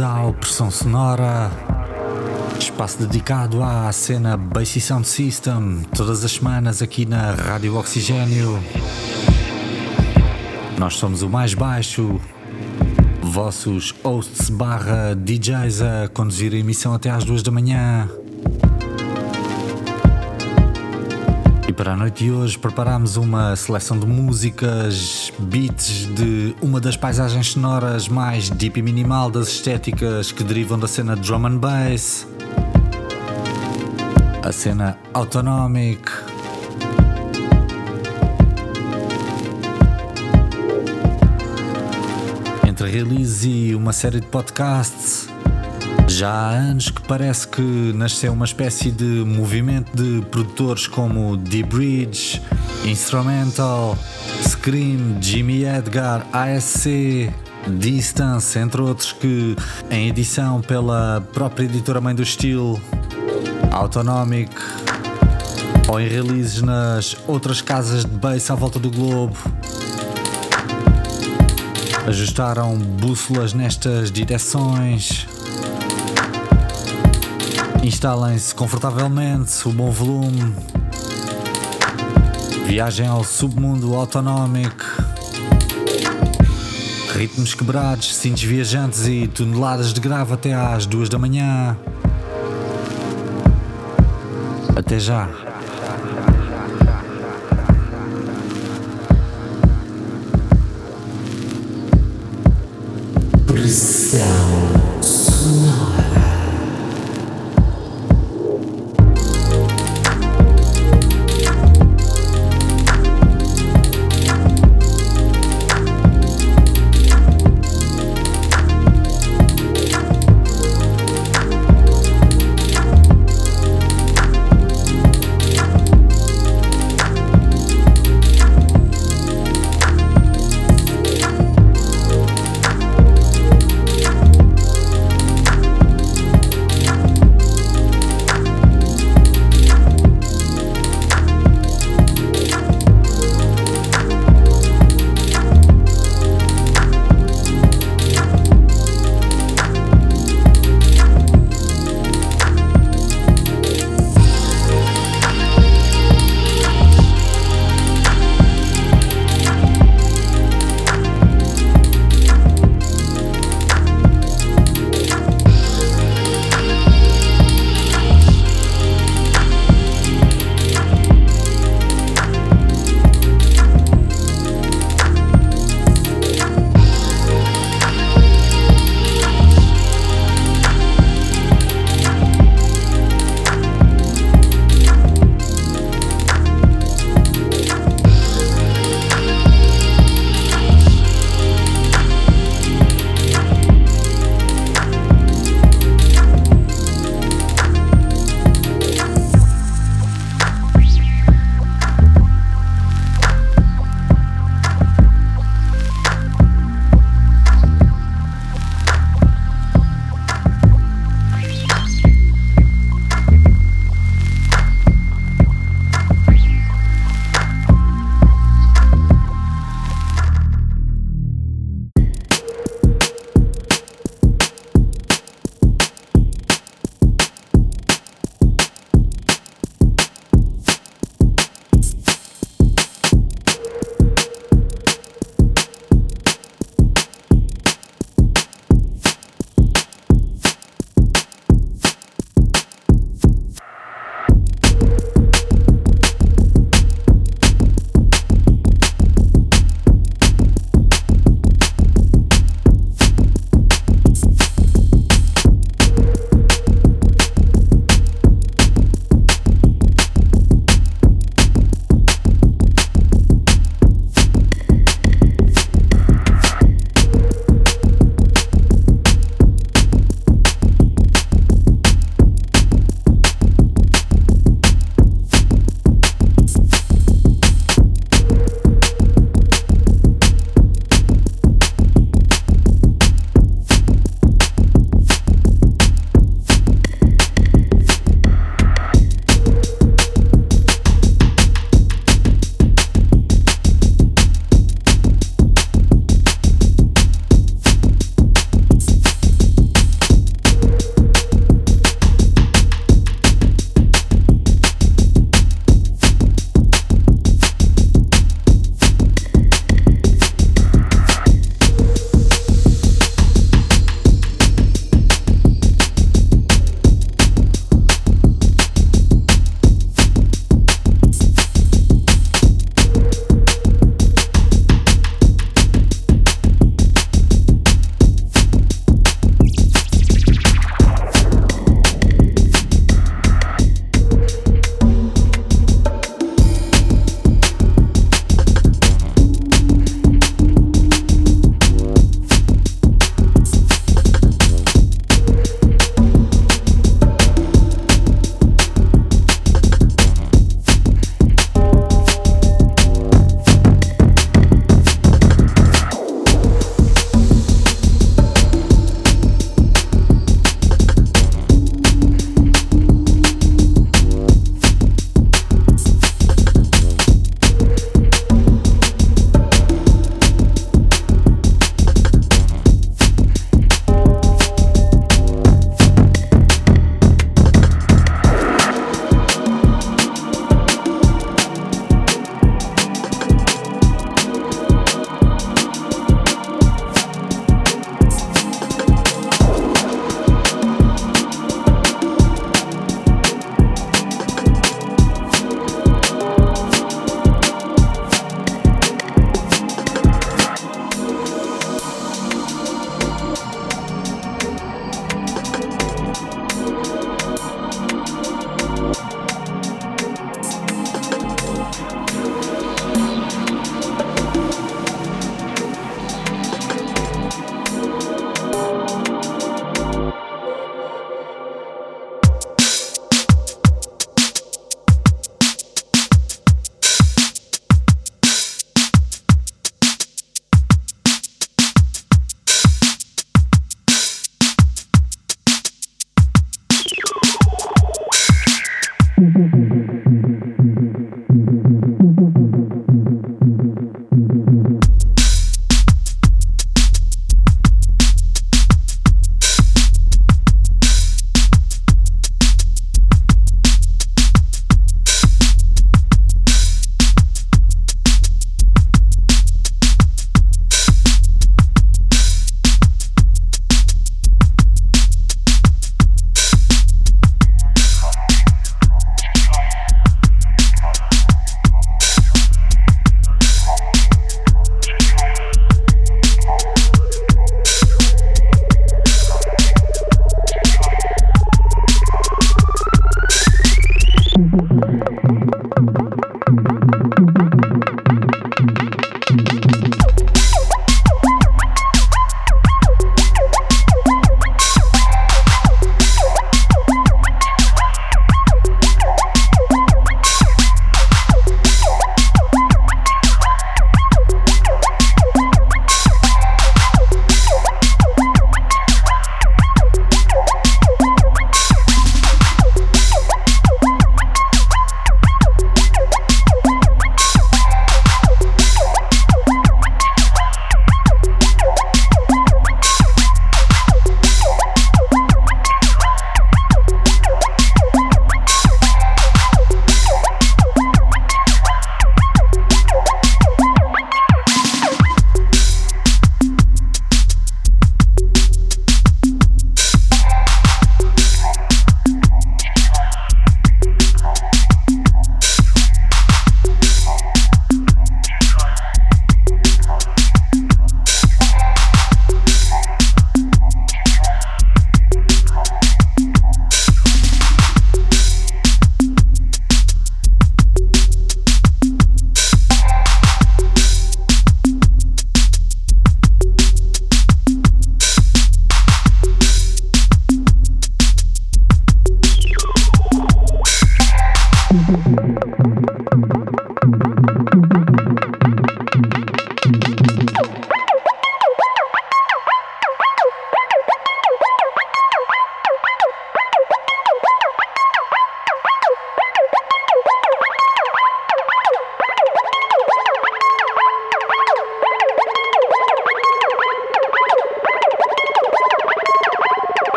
Ao Pressão Sonora, espaço dedicado à cena Bass Sound System, todas as semanas aqui na Rádio Oxigênio. Nós somos o mais baixo, vossos hosts barra DJs a conduzir a emissão até às duas da manhã. E para a noite de hoje preparamos uma seleção de músicas, beats de uma das paisagens sonoras mais deep e minimal das estéticas que derivam da cena drum and bass, a cena autonomic. Entre releases e uma série de podcasts, já há anos que parece que nasceu uma espécie de movimento de produtores como D-Bridge, Instrumental, Scream, Jimmy Edgar, ASC, Distance, entre outros que, em edição pela própria editora mãe do estilo, Autonomic, ou em releases nas outras casas de bass à volta do globo, ajustaram bússolas nestas direções. Instalem-se confortavelmente, o bom volume. Viagem ao submundo autonómico. Ritmos quebrados, cintos viajantes e toneladas de grave até às duas da manhã. Até já.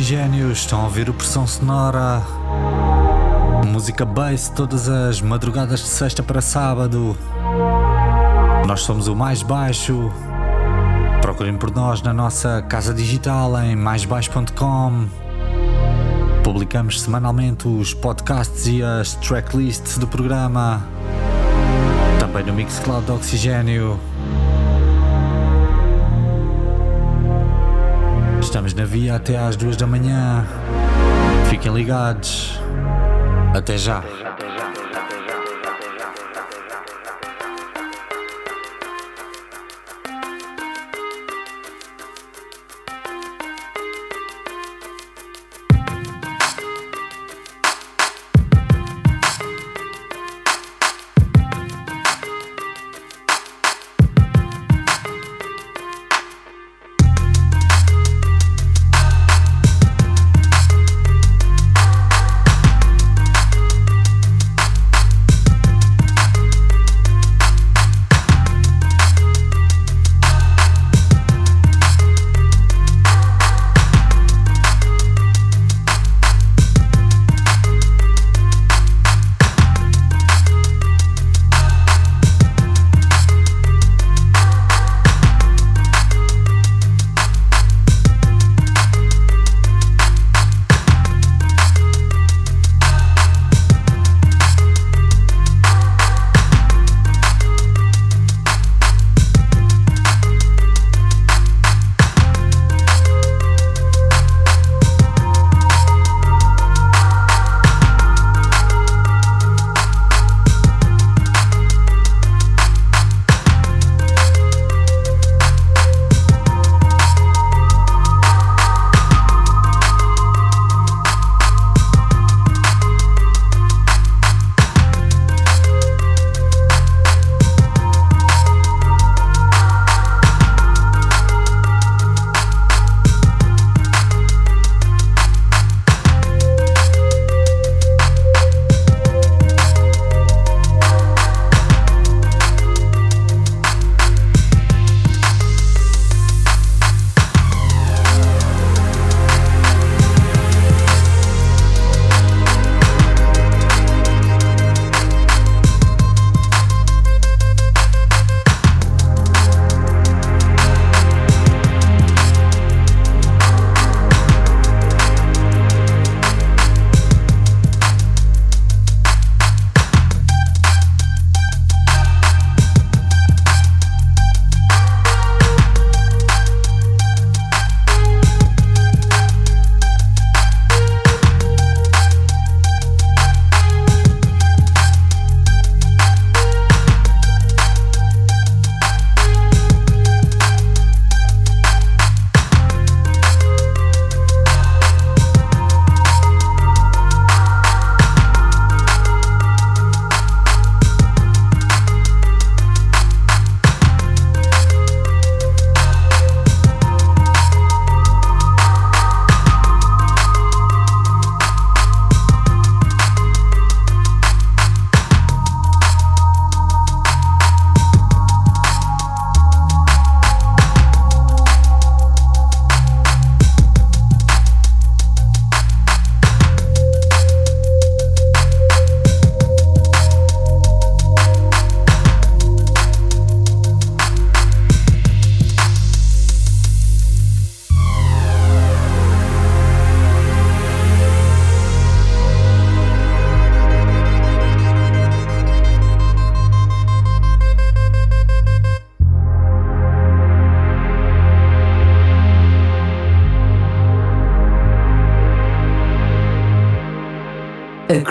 Oxigênio, estão a ouvir o Pressão Sonora. Música bass todas as madrugadas de sexta para sábado. Nós somos o Mais Baixo. Procurem por nós na nossa casa digital em maisbaixo.com. Publicamos semanalmente os podcasts e as tracklists do programa. Também no Mixcloud do Oxigênio. Estamos na via até às duas da manhã. Fiquem ligados. Até já.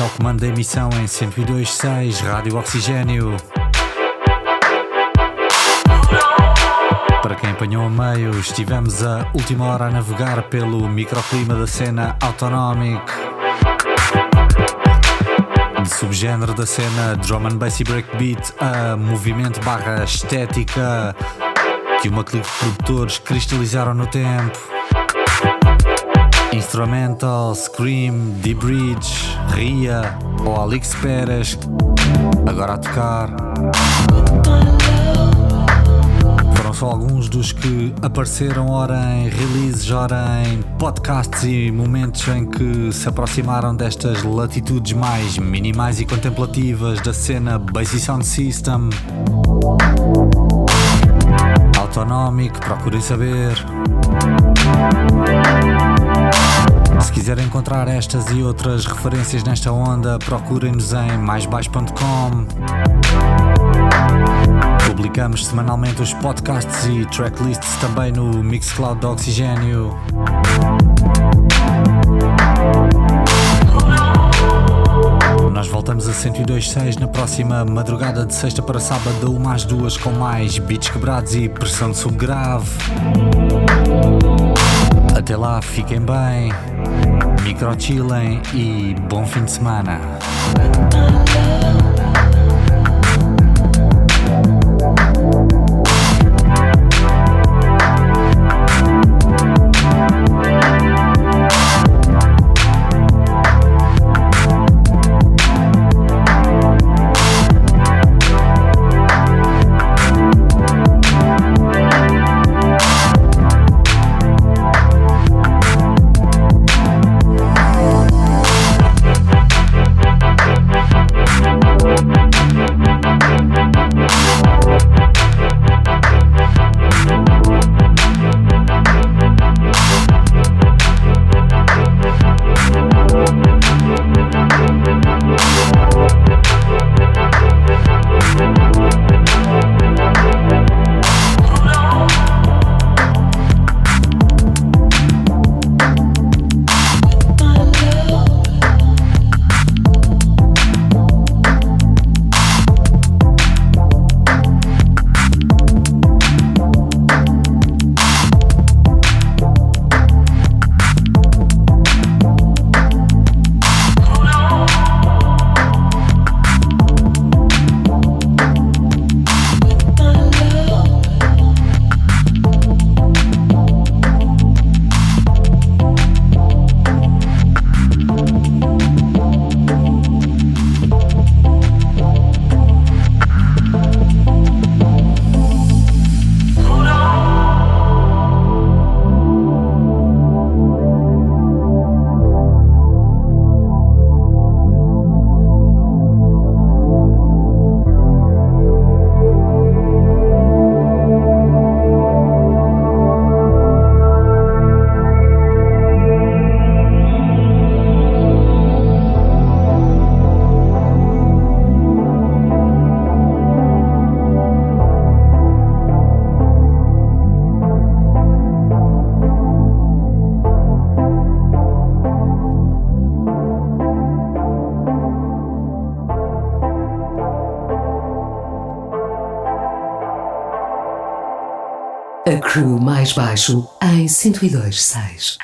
ao comando da emissão em 102.6 Rádio Oxigênio. Para quem apanhou a meio, estivemos a última hora a navegar pelo microclima da cena Autonomic. De subgénero da cena drum and bass e breakbeat a movimento barra estética que uma clique de produtores cristalizaram no tempo. Instrumental, Scream, D-Bridge, Ria ou Alix Pérez, agora a tocar. Foram só alguns dos que apareceram ora em releases, ora em podcasts e momentos em que se aproximaram destas latitudes mais minimais e contemplativas da cena Basic Sound System. Autonomic, procurem saber. Se quiserem encontrar estas e outras referências nesta onda, procurem-nos em maisbaixo.com. Publicamos semanalmente os podcasts e tracklists também no Mixcloud do Oxigênio. Nós voltamos a 102.6 na próxima madrugada de sexta para sábado, da uma às duas, com mais beats quebrados e pressão de subgrave. Até lá, fiquem bem, micro chillem e bom fim de semana. Mais baixo em 102.6.